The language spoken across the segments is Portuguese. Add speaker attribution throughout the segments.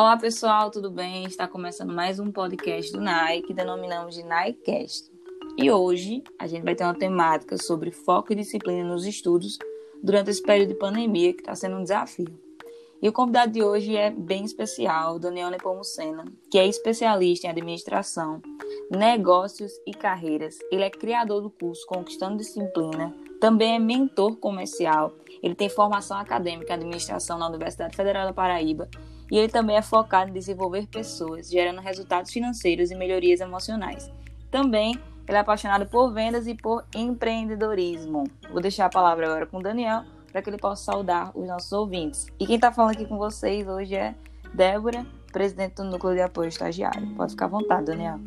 Speaker 1: Olá pessoal, tudo bem? Está começando mais um podcast do NAI que denominamos de NAICast. E hoje a gente vai ter uma temática sobre foco e disciplina nos estudos durante esse período de pandemia que está sendo um desafio. E o convidado de hoje é bem especial, Daniel Nepomucena, que é especialista em administração, negócios e carreiras. Ele é criador do curso Conquistando Disciplina, também é mentor comercial. Ele tem formação acadêmica em administração na Universidade Federal da Paraíba e ele também é focado em desenvolver pessoas, gerando resultados financeiros e melhorias emocionais. Também ele é apaixonado por vendas e por empreendedorismo. Vou deixar a palavra agora com o Daniel para que ele possa saudar os nossos ouvintes. E quem está falando aqui com vocês hoje é Débora, presidente do Núcleo de Apoio Estagiário. Pode ficar à vontade, Daniel.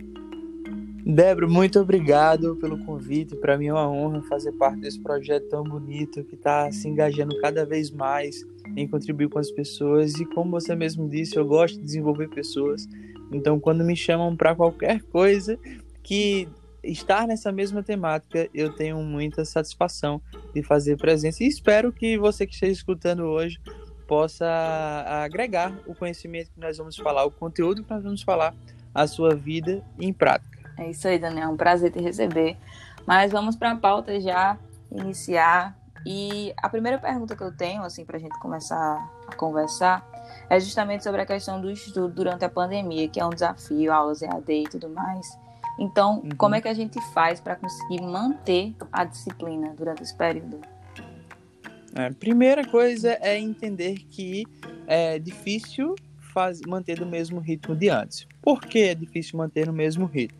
Speaker 2: Débora, muito obrigado pelo convite. Para mim é uma honra fazer parte desse projeto tão bonito que está se engajando cada vez mais em contribuir com as pessoas. E como você mesmo disse, eu gosto de desenvolver pessoas. Então, quando me chamam para qualquer coisa que estar nessa mesma temática, eu tenho muita satisfação de fazer presença. E espero que você que esteja escutando hoje possa agregar o conhecimento que nós vamos falar, o conteúdo que nós vamos falar, à sua vida em prática.
Speaker 1: É isso aí, Daniel. Um prazer te receber. Mas vamos para a pauta já iniciar. E a primeira pergunta que eu tenho, assim, para a gente começar a conversar, é justamente sobre a questão do estudo durante a pandemia, que é um desafio, aulas EAD e tudo mais. Então, uhum. como é que a gente faz para conseguir manter a disciplina durante esse período?
Speaker 2: A é, primeira coisa é entender que é difícil faz, manter do mesmo ritmo de antes. Por que é difícil manter no mesmo ritmo?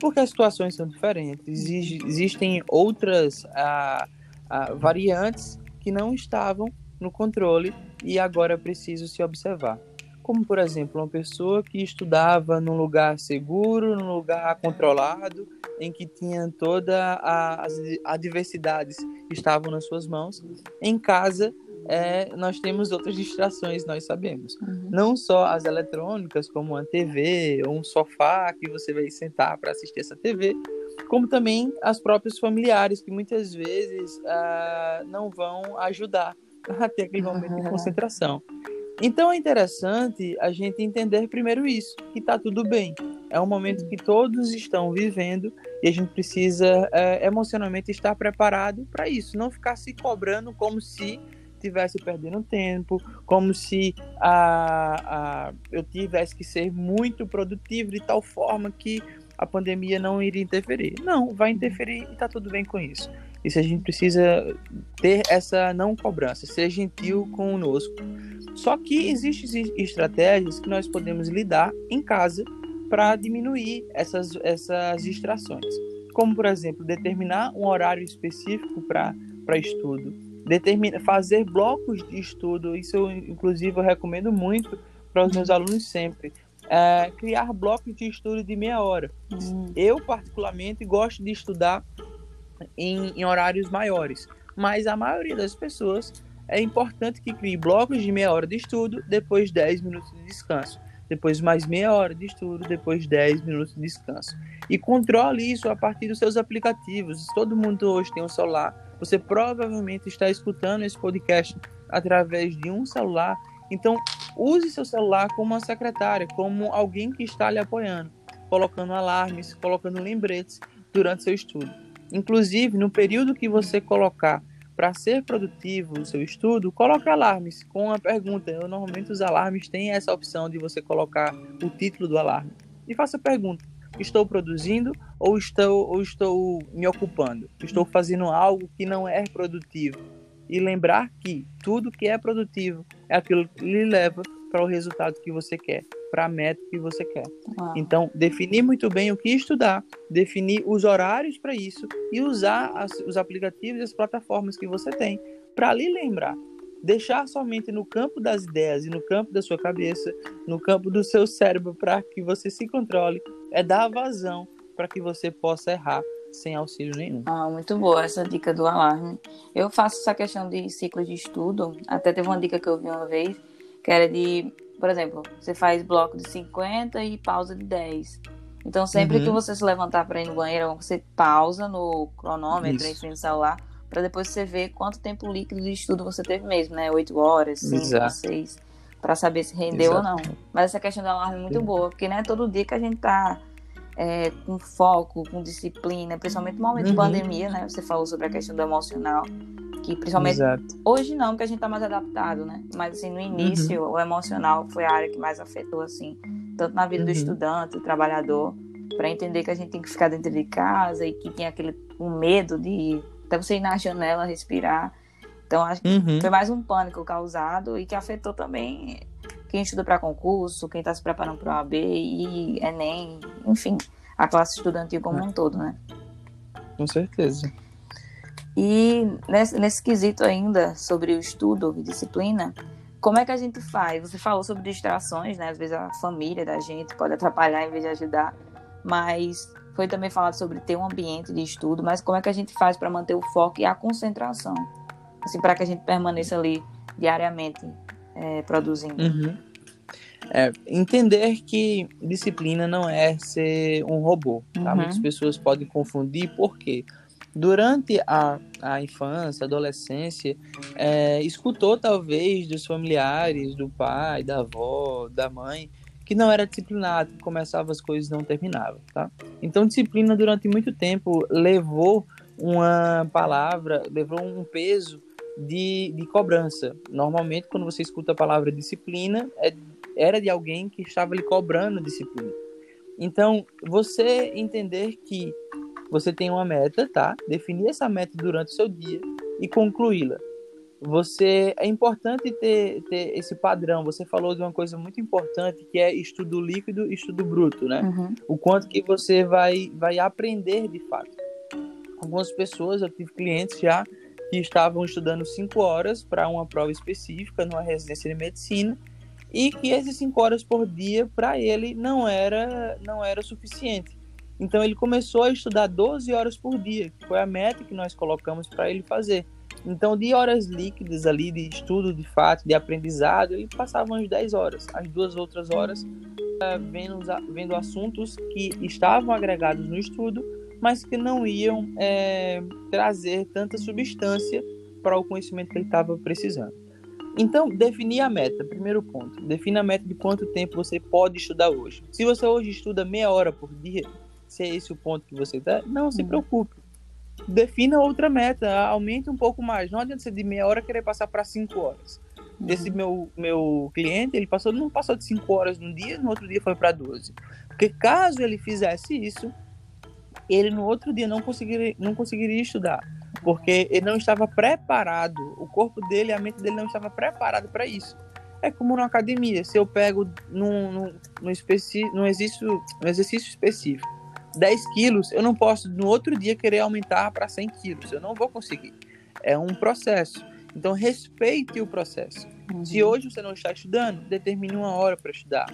Speaker 2: Porque as situações são diferentes, existem outras ah, ah, variantes que não estavam no controle e agora é preciso se observar. Como, por exemplo, uma pessoa que estudava num lugar seguro, num lugar controlado, em que tinha toda a, as adversidades estavam nas suas mãos, em casa é, nós temos outras distrações, nós sabemos. Uhum. Não só as eletrônicas, como uma TV ou um sofá que você vai sentar para assistir essa TV, como também as próprias familiares, que muitas vezes uh, não vão ajudar a ter aquele momento de concentração. Então é interessante a gente entender primeiro isso, que está tudo bem. É um momento que todos estão vivendo e a gente precisa é, emocionalmente estar preparado para isso, não ficar se cobrando como se tivesse perdendo tempo, como se a, a, eu tivesse que ser muito produtivo de tal forma que a pandemia não iria interferir. Não, vai interferir e está tudo bem com isso. Isso a gente precisa ter essa não cobrança, ser gentil conosco. Só que existem estratégias que nós podemos lidar em casa para diminuir essas, essas distrações. Como, por exemplo, determinar um horário específico para estudo determina, fazer blocos de estudo, isso eu, inclusive eu recomendo muito para os meus alunos sempre. É, criar blocos de estudo de meia hora. Uhum. Eu, particularmente, gosto de estudar em, em, horários maiores, mas a maioria das pessoas é importante que crie blocos de meia hora de estudo, depois 10 minutos de descanso, depois mais meia hora de estudo, depois 10 minutos de descanso. E controle isso a partir dos seus aplicativos. Todo mundo hoje tem um celular você provavelmente está escutando esse podcast através de um celular. Então, use seu celular como uma secretária, como alguém que está lhe apoiando, colocando alarmes, colocando lembretes durante seu estudo. Inclusive, no período que você colocar para ser produtivo o seu estudo, coloque alarmes com uma pergunta. Eu, normalmente os alarmes têm essa opção de você colocar o título do alarme. E faça a pergunta: estou produzindo ou estou, ou estou me ocupando? Estou fazendo algo que não é produtivo. E lembrar que tudo que é produtivo é aquilo que lhe leva para o resultado que você quer, para a meta que você quer. Uau. Então, definir muito bem o que estudar, definir os horários para isso e usar as, os aplicativos e as plataformas que você tem para lhe lembrar deixar somente no campo das ideias e no campo da sua cabeça, no campo do seu cérebro, para que você se controle, é dar vazão para que você possa errar sem auxílio nenhum.
Speaker 1: Ah, muito boa essa dica do alarme. Eu faço essa questão de ciclo de estudo. Até teve uma dica que eu vi uma vez, que era de, por exemplo, você faz bloco de 50 e pausa de 10. Então, sempre uhum. que você se levantar para ir no banheiro, você pausa no cronômetro Isso. frente ao celular para depois você ver quanto tempo líquido de estudo você teve mesmo, né? Oito horas, cinco, seis. para saber se rendeu Exato. ou não. Mas essa questão do alarme é muito boa, porque não é todo dia que a gente tá é, com foco, com disciplina, principalmente no momento uhum. de pandemia, né? Você falou sobre a questão do emocional, que principalmente Exato. hoje não, porque a gente tá mais adaptado, né? Mas assim, no início, uhum. o emocional foi a área que mais afetou, assim, tanto na vida uhum. do estudante, do trabalhador, para entender que a gente tem que ficar dentro de casa e que tem aquele um medo de até você ir na janela respirar. Então, acho que uhum. foi mais um pânico causado e que afetou também quem estuda para concurso, quem está se preparando para o AB e Enem, enfim, a classe estudantil como um todo, né?
Speaker 2: Com certeza.
Speaker 1: E nesse, nesse quesito ainda sobre o estudo e disciplina, como é que a gente faz? Você falou sobre distrações, né? Às vezes a família da gente pode atrapalhar em vez de ajudar, mas foi também falado sobre ter um ambiente de estudo, mas como é que a gente faz para manter o foco e a concentração? assim, para que a gente permaneça ali diariamente é, produzindo.
Speaker 2: Uhum. É, entender que disciplina não é ser um robô. Tá? Uhum. Muitas pessoas podem confundir, porque durante a, a infância, adolescência, é, escutou talvez dos familiares, do pai, da avó, da mãe, que não era disciplinado, que começava as coisas e não terminava. Tá? Então, disciplina durante muito tempo levou uma palavra, levou um peso de, de cobrança. Normalmente, quando você escuta a palavra disciplina, é, era de alguém que estava lhe cobrando disciplina. Então, você entender que você tem uma meta, tá? Definir essa meta durante o seu dia e concluí-la. Você é importante ter, ter esse padrão. Você falou de uma coisa muito importante que é estudo líquido e estudo bruto, né? Uhum. O quanto que você vai vai aprender de fato. Algumas pessoas, eu tive clientes já que estavam estudando cinco horas para uma prova específica numa residência de medicina e que esses cinco horas por dia para ele não era não era suficiente. Então ele começou a estudar 12 horas por dia, que foi a meta que nós colocamos para ele fazer. Então, de horas líquidas ali, de estudo de fato, de aprendizado, ele passava umas 10 horas. As duas outras horas, uh, vendo, vendo assuntos que estavam agregados no estudo mas que não iam é, trazer tanta substância para o conhecimento que ele estava precisando. Então, definir a meta, primeiro ponto. Defina a meta de quanto tempo você pode estudar hoje. Se você hoje estuda meia hora por dia, se é esse o ponto que você está, não se uhum. preocupe. Defina outra meta, aumente um pouco mais. Não adianta você de meia hora querer passar para cinco horas. Uhum. Esse meu, meu cliente, ele passou, não passou de cinco horas num dia, no outro dia foi para 12. Porque caso ele fizesse isso, ele no outro dia não conseguiria, não conseguiria estudar, porque ele não estava preparado, o corpo dele, a mente dele não estava preparado para isso. É como na academia, se eu pego num, num, num, especi, num, exercício, num exercício específico 10 quilos, eu não posso no outro dia querer aumentar para 100 quilos, eu não vou conseguir. É um processo. Então respeite o processo. Uhum. Se hoje você não está estudando, determine uma hora para estudar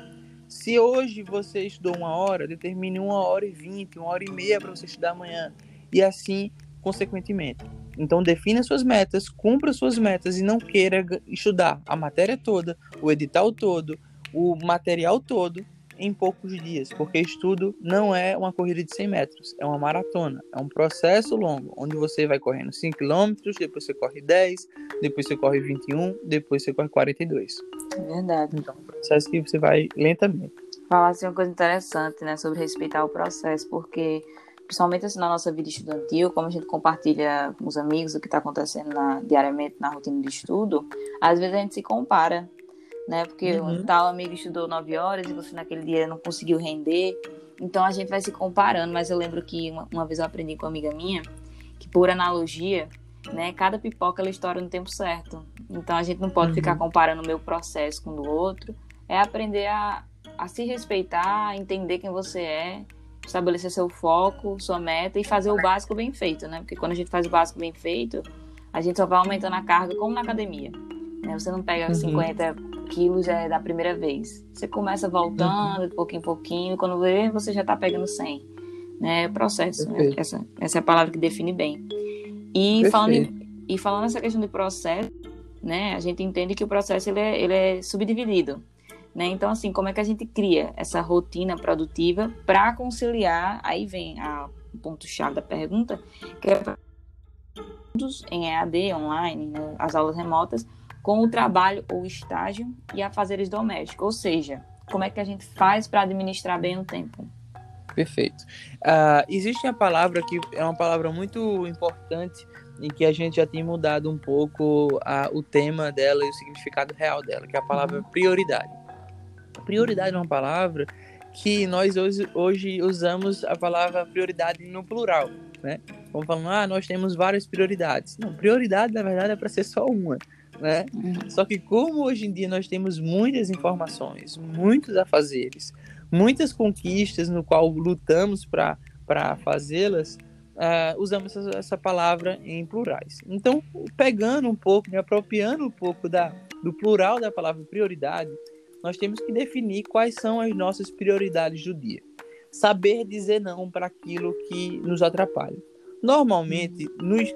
Speaker 2: se hoje você estudou uma hora, determine uma hora e vinte, uma hora e meia para você estudar amanhã. E assim, consequentemente. Então, defina suas metas, cumpra suas metas e não queira estudar a matéria toda, o edital todo, o material todo em poucos dias, porque estudo não é uma corrida de 100 metros, é uma maratona, é um processo longo, onde você vai correndo 5 km, depois você corre 10, depois você corre 21, depois você corre 42.
Speaker 1: É verdade.
Speaker 2: Então, é um processo que você vai lentamente.
Speaker 1: Falar assim uma coisa interessante, né, sobre respeitar o processo, porque principalmente assim na nossa vida estudantil, como a gente compartilha com os amigos o que está acontecendo na, diariamente na rotina de estudo, às vezes a gente se compara né? Porque uhum. tal amigo estudou nove horas e você naquele dia não conseguiu render. Então a gente vai se comparando, mas eu lembro que uma, uma vez eu aprendi com uma amiga minha que por analogia, né, cada pipoca ela estoura no tempo certo. Então a gente não pode uhum. ficar comparando o meu processo com o do outro. É aprender a, a se respeitar, entender quem você é, estabelecer seu foco, sua meta e fazer o básico bem feito, né? Porque quando a gente faz o básico bem feito, a gente só vai aumentando a carga como na academia. Né? Você não pega uhum. 50 quilos já é da primeira vez. Você começa voltando uhum. de pouquinho em pouquinho, quando vê, você já está pegando 100. Né? É processo, né? essa, essa é a palavra que define bem. E falando, e falando essa questão de processo, né? A gente entende que o processo ele é, ele é subdividido. Né? Então, assim, como é que a gente cria essa rotina produtiva para conciliar? Aí vem a, o ponto-chave da pergunta, que é em EAD, online, né? as aulas remotas, com o trabalho ou estágio e afazeres domésticos. Ou seja, como é que a gente faz para administrar bem o tempo?
Speaker 2: Perfeito. Uh, existe a palavra que é uma palavra muito importante em que a gente já tem mudado um pouco a, o tema dela e o significado real dela, que é a palavra uhum. prioridade. Prioridade é uma palavra que nós hoje, hoje usamos a palavra prioridade no plural, né? Vamos falando, ah, nós temos várias prioridades. Não, prioridade, na verdade, é para ser só uma, né? Uhum. Só que como hoje em dia nós temos muitas informações, muitos afazeres, muitas conquistas no qual lutamos para fazê-las, uh, usamos essa, essa, palavra em plurais. Então, pegando um pouco, me apropriando um pouco da, do plural da palavra prioridade, nós temos que definir quais são as nossas prioridades do dia. Saber dizer não para aquilo que nos atrapalha. Normalmente,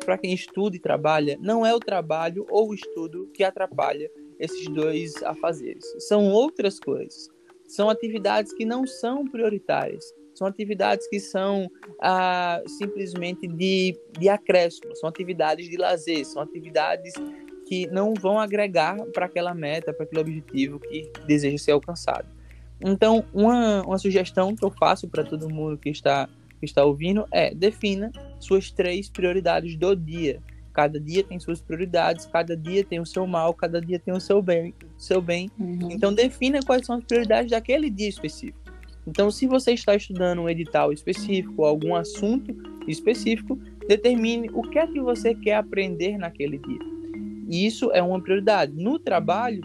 Speaker 2: para quem estuda e trabalha, não é o trabalho ou o estudo que atrapalha esses dois afazeres. São outras coisas. São atividades que não são prioritárias. São atividades que são ah, simplesmente de, de acréscimo, são atividades de lazer, são atividades que não vão agregar para aquela meta, para aquele objetivo que deseja ser alcançado. Então, uma, uma sugestão que eu faço para todo mundo que está que está ouvindo é defina suas três prioridades do dia. Cada dia tem suas prioridades, cada dia tem o seu mal, cada dia tem o seu bem. Seu bem. Uhum. Então defina quais são as prioridades daquele dia específico. Então, se você está estudando um edital específico, algum assunto específico, determine o que é que você quer aprender naquele dia. E isso é uma prioridade. No trabalho,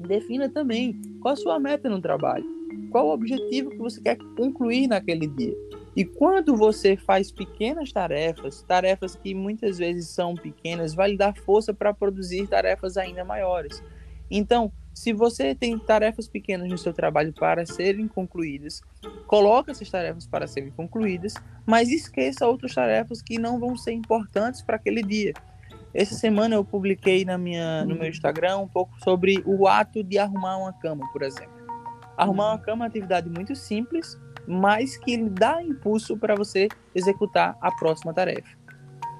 Speaker 2: defina também qual a sua meta no trabalho. Qual o objetivo que você quer concluir naquele dia. E quando você faz pequenas tarefas, tarefas que muitas vezes são pequenas, vai lhe dar força para produzir tarefas ainda maiores. Então, se você tem tarefas pequenas no seu trabalho para serem concluídas, coloque essas tarefas para serem concluídas, mas esqueça outras tarefas que não vão ser importantes para aquele dia. Essa semana eu publiquei na minha, no meu Instagram um pouco sobre o ato de arrumar uma cama, por exemplo. Arrumar uma cama é uma atividade muito simples, mas que dá impulso para você executar a próxima tarefa.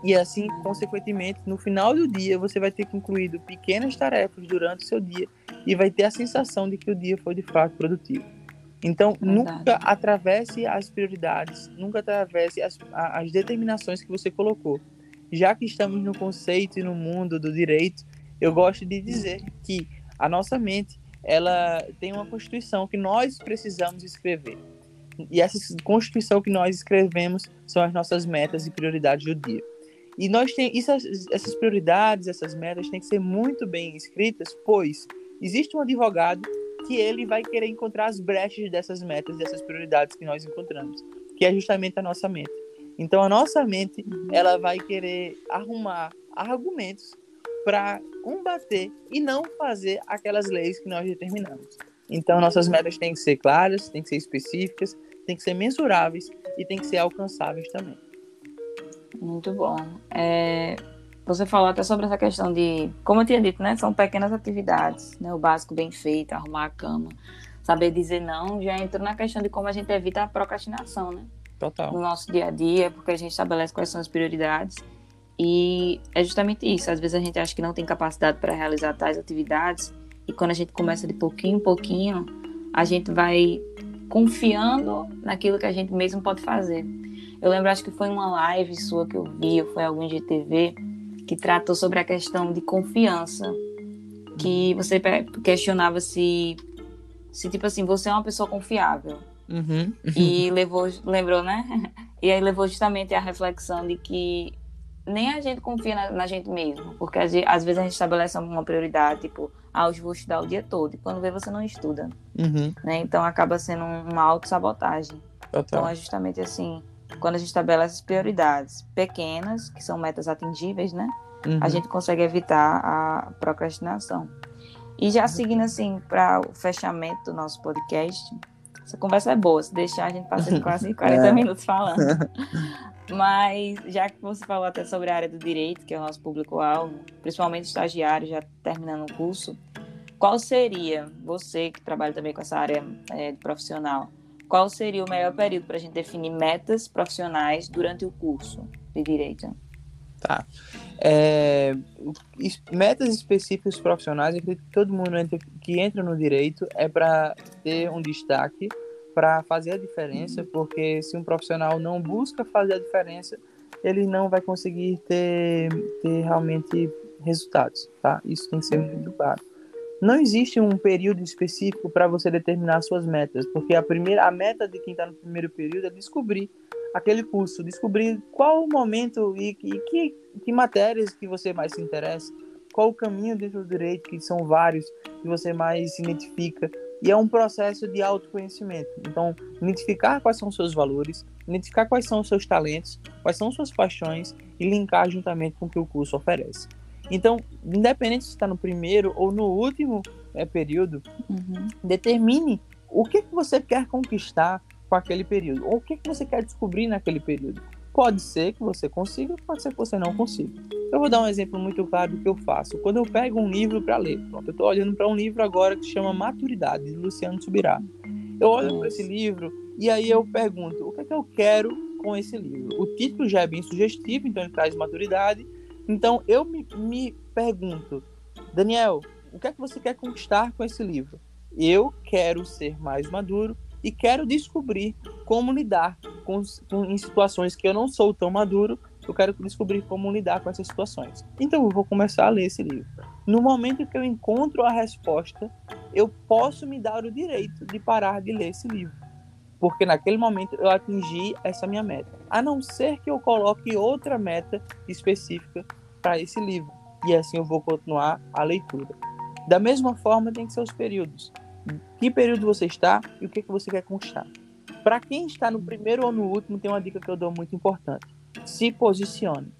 Speaker 2: E assim, consequentemente, no final do dia, você vai ter concluído pequenas tarefas durante o seu dia e vai ter a sensação de que o dia foi de fato produtivo. Então, Verdade. nunca atravesse as prioridades, nunca atravesse as, as determinações que você colocou. Já que estamos no conceito e no mundo do direito, eu gosto de dizer que a nossa mente ela tem uma constituição que nós precisamos escrever. E essa constituição que nós escrevemos são as nossas metas e prioridades do dia. E nós tem isso, essas prioridades, essas metas têm que ser muito bem escritas, pois existe um advogado que ele vai querer encontrar as brechas dessas metas, dessas prioridades que nós encontramos, que é justamente a nossa mente. Então a nossa mente, ela vai querer arrumar argumentos para combater e não fazer aquelas leis que nós determinamos. Então, nossas metas têm que ser claras, têm que ser específicas, têm que ser mensuráveis e têm que ser alcançáveis também.
Speaker 1: Muito bom. É, você falou até sobre essa questão de, como eu tinha dito, né? São pequenas atividades, né? O básico bem feito, arrumar a cama, saber dizer não, já entrou na questão de como a gente evita a procrastinação, né?
Speaker 2: Total.
Speaker 1: No nosso dia a dia, porque a gente estabelece quais são as prioridades. E é justamente isso. Às vezes a gente acha que não tem capacidade para realizar tais atividades e quando a gente começa de pouquinho em pouquinho, a gente vai confiando naquilo que a gente mesmo pode fazer. Eu lembro, acho que foi uma live sua que eu vi, ou foi algum de TV, que tratou sobre a questão de confiança. Que você questionava se, se tipo assim, você é uma pessoa confiável.
Speaker 2: Uhum.
Speaker 1: E levou, lembrou, né? E aí levou justamente a reflexão de que nem a gente confia na, na gente mesmo, porque às, às, vezes a gente estabelece uma prioridade, tipo, ah, hoje vou estudar o dia todo, e quando vê você não estuda,
Speaker 2: uhum.
Speaker 1: né? Então acaba sendo uma autossabotagem. Então é justamente assim, quando a gente estabelece prioridades pequenas, que são metas atingíveis, né? Uhum. A gente consegue evitar a procrastinação. E já seguindo assim para o fechamento do nosso podcast, essa conversa é boa, se deixar a gente passa quase 40 é. minutos falando. Mas já que você falou até sobre a área do direito, que é o nosso público-alvo, principalmente estagiário já terminando o curso, qual seria, você que trabalha também com essa área é, profissional, qual seria o melhor período para a gente definir metas profissionais durante o curso de direito?
Speaker 2: Tá. É, metas específicas profissionais, acredito que todo mundo entra, que entra no direito é para ter um destaque, para fazer a diferença, porque se um profissional não busca fazer a diferença, ele não vai conseguir ter, ter realmente resultados, tá? Isso tem que ser muito claro. Não existe um período específico para você determinar suas metas, porque a primeira a meta de quem está no primeiro período é descobrir aquele curso, descobrir qual o momento e, e que, que matérias que você mais se interessa, qual o caminho dentro do direito, que são vários, que você mais se identifica. E é um processo de autoconhecimento. Então, identificar quais são os seus valores, identificar quais são os seus talentos, quais são suas paixões e linkar juntamente com o que o curso oferece. Então, independente se está no primeiro ou no último é, período, uhum. determine o que, que você quer conquistar com aquele período, ou o que, que você quer descobrir naquele período. Pode ser que você consiga, pode ser que você não consiga. Eu vou dar um exemplo muito claro do que eu faço. Quando eu pego um livro para ler, pronto, eu estou olhando para um livro agora que chama Maturidade, de Luciano Subirá. Eu olho para esse livro e aí eu pergunto: o que é que eu quero com esse livro? O título já é bem sugestivo, então ele traz maturidade. Então eu me, me pergunto, Daniel, o que é que você quer conquistar com esse livro? Eu quero ser mais maduro e quero descobrir como lidar com, com, em situações que eu não sou tão maduro. Eu quero descobrir como lidar com essas situações. Então eu vou começar a ler esse livro. No momento que eu encontro a resposta, eu posso me dar o direito de parar de ler esse livro. Porque naquele momento eu atingi essa minha meta. A não ser que eu coloque outra meta específica para esse livro. E assim eu vou continuar a leitura. Da mesma forma, tem que ser os períodos que período você está e o que, que você quer conquistar. Para quem está no primeiro ou no último, tem uma dica que eu dou muito importante. Se posicione.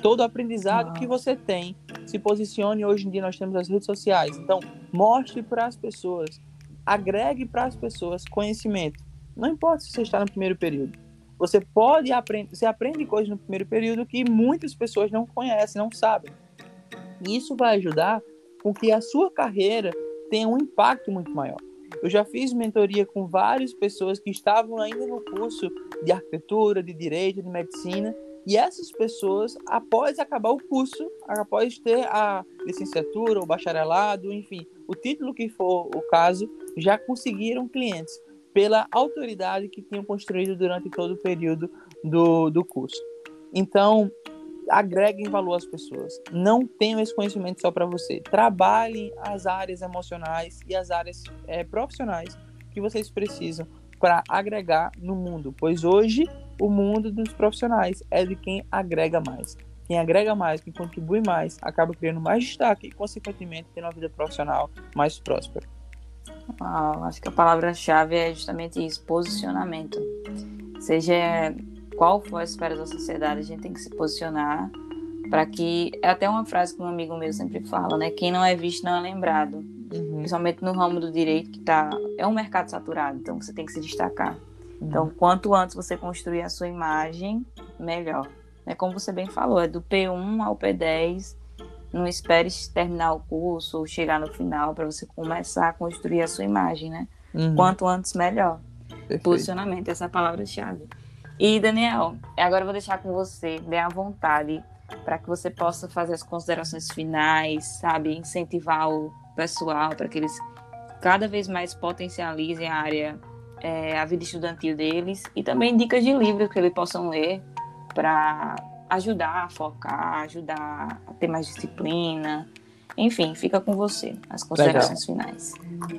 Speaker 2: Todo aprendizado que você tem, se posicione. Hoje em dia nós temos as redes sociais. Então, mostre para as pessoas, agregue para as pessoas conhecimento. Não importa se você está no primeiro período. Você pode aprender, você aprende coisas no primeiro período que muitas pessoas não conhecem, não sabem. Isso vai ajudar com que a sua carreira tem um impacto muito maior. Eu já fiz mentoria com várias pessoas que estavam ainda no curso de arquitetura, de direito, de medicina, e essas pessoas, após acabar o curso, após ter a licenciatura, o bacharelado, enfim, o título que for o caso, já conseguiram clientes pela autoridade que tinham construído durante todo o período do, do curso. Então, agreguem valor às pessoas. Não tenham esse conhecimento só para você. Trabalhem as áreas emocionais e as áreas é, profissionais que vocês precisam para agregar no mundo, pois hoje o mundo dos profissionais é de quem agrega mais. Quem agrega mais, quem contribui mais, acaba criando mais destaque e, consequentemente, tendo uma vida profissional mais próspera.
Speaker 1: Ah, acho que a palavra-chave é justamente isso: posicionamento. Seja qual for a esfera da sociedade, a gente tem que se posicionar para que. É até uma frase que um amigo meu sempre fala, né? Quem não é visto não é lembrado. Uhum. Principalmente no ramo do direito, que tá, é um mercado saturado, então você tem que se destacar. Uhum. Então, quanto antes você construir a sua imagem, melhor. É como você bem falou, é do P1 ao P10. Não espere terminar o curso ou chegar no final para você começar a construir a sua imagem, né? Uhum. Quanto antes, melhor. Perfeito. Posicionamento, essa é a palavra-chave. E, Daniel, agora eu vou deixar com você, bem à vontade, para que você possa fazer as considerações finais, sabe? Incentivar o pessoal para que eles cada vez mais potencializem a área, é, a vida estudantil deles e também dicas de livros que eles possam ler para ajudar a focar, ajudar a ter mais disciplina. Enfim, fica com você, as considerações Legal. finais.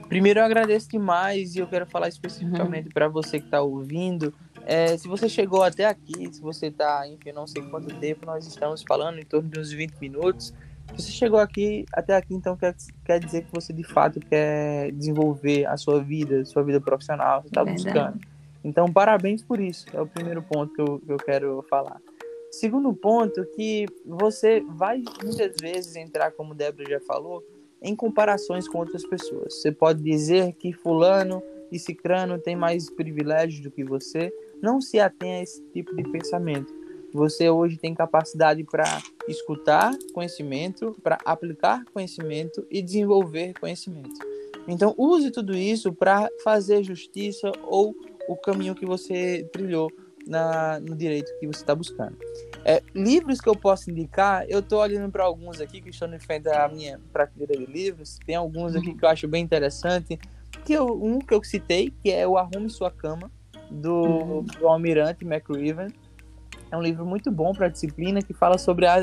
Speaker 2: Primeiro, eu agradeço demais e eu quero falar especificamente uhum. para você que está ouvindo é, se você chegou até aqui, se você está, enfim, não sei quanto tempo nós estamos falando, em torno de uns 20 minutos. Se você chegou aqui até aqui, então quer, quer dizer que você de fato quer desenvolver a sua vida, sua vida profissional, você está buscando. Então, parabéns por isso. É o primeiro ponto que eu, que eu quero falar. Segundo ponto, que você vai muitas vezes entrar, como Débora já falou, em comparações com outras pessoas. Você pode dizer que fulano e cicrano tem mais privilégios do que você, não se atenha a esse tipo de pensamento. Você hoje tem capacidade para escutar conhecimento, para aplicar conhecimento e desenvolver conhecimento. Então, use tudo isso para fazer justiça ou o caminho que você trilhou na, no direito que você está buscando. É, livros que eu posso indicar, eu estou olhando para alguns aqui que estão em frente à minha prateleira de livros. Tem alguns aqui que eu acho bem interessante. Que eu, um que eu citei, que é o Arrume Sua Cama, do, uhum. do Almirante McRiven. É um livro muito bom para a disciplina que fala sobre a,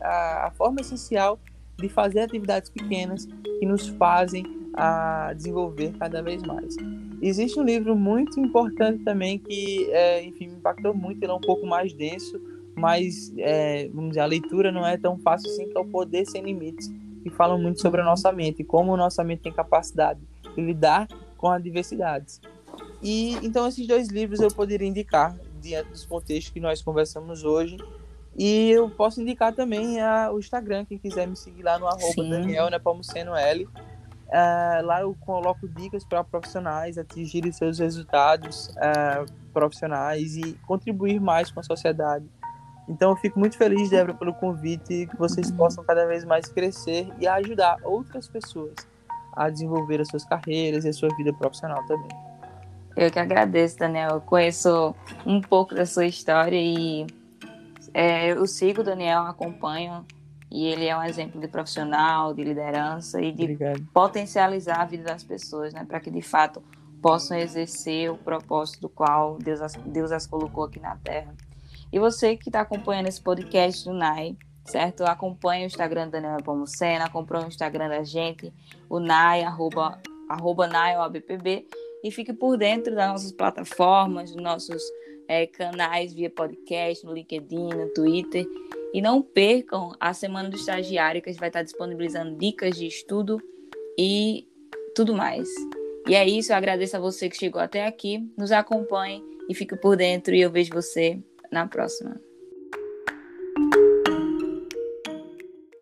Speaker 2: a, a forma essencial de fazer atividades pequenas que nos fazem a desenvolver cada vez mais. Existe um livro muito importante também que, é, enfim, me impactou muito. Ele é um pouco mais denso, mas é, vamos dizer, a leitura não é tão fácil assim, que é o Poder Sem Limites, que fala muito sobre a nossa mente como a nossa mente tem capacidade de lidar com as diversidades. E então esses dois livros eu poderia indicar diante dos contextos que nós conversamos hoje. E eu posso indicar também a, o Instagram, quem quiser me seguir lá no arroba Daniel Nepomuceno L. Uh, lá eu coloco dicas para profissionais atingirem seus resultados uh, profissionais e contribuir mais com a sociedade. Então eu fico muito feliz, Débora, pelo convite que vocês uhum. possam cada vez mais crescer e ajudar outras pessoas a desenvolver as suas carreiras e a sua vida profissional também.
Speaker 1: Eu que agradeço, Daniel. Eu conheço um pouco da sua história e é, eu sigo o Daniel, acompanho e ele é um exemplo de profissional, de liderança e de Obrigado. potencializar a vida das pessoas, né, para que de fato possam exercer o propósito do qual Deus as, Deus as colocou aqui na Terra. E você que está acompanhando esse podcast do NAI, certo? Acompanhe o Instagram do Daniel Pomucena, acompanhe o Instagram da gente, o NAI, arroba, arroba NAIOBPB, e fique por dentro das nossas plataformas, dos nossos é, canais via podcast, no LinkedIn, no Twitter. E não percam a Semana do Estagiário, que a gente vai estar disponibilizando dicas de estudo e tudo mais. E é isso, eu agradeço a você que chegou até aqui, nos acompanhe e fique por dentro e eu vejo você na próxima.